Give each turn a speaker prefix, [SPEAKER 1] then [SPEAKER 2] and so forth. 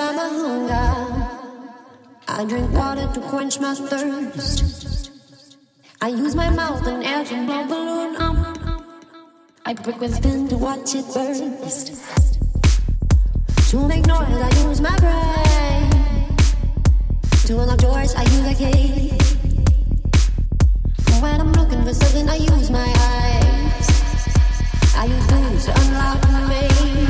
[SPEAKER 1] satisfy my hunger. I drink water to quench my thirst. I use my mouth and air to blow balloon up. I break within to watch it burst. To make noise, I use my brain. To unlock doors, I use a key. When I'm looking for something, I use my eyes. I use booze to unlock me.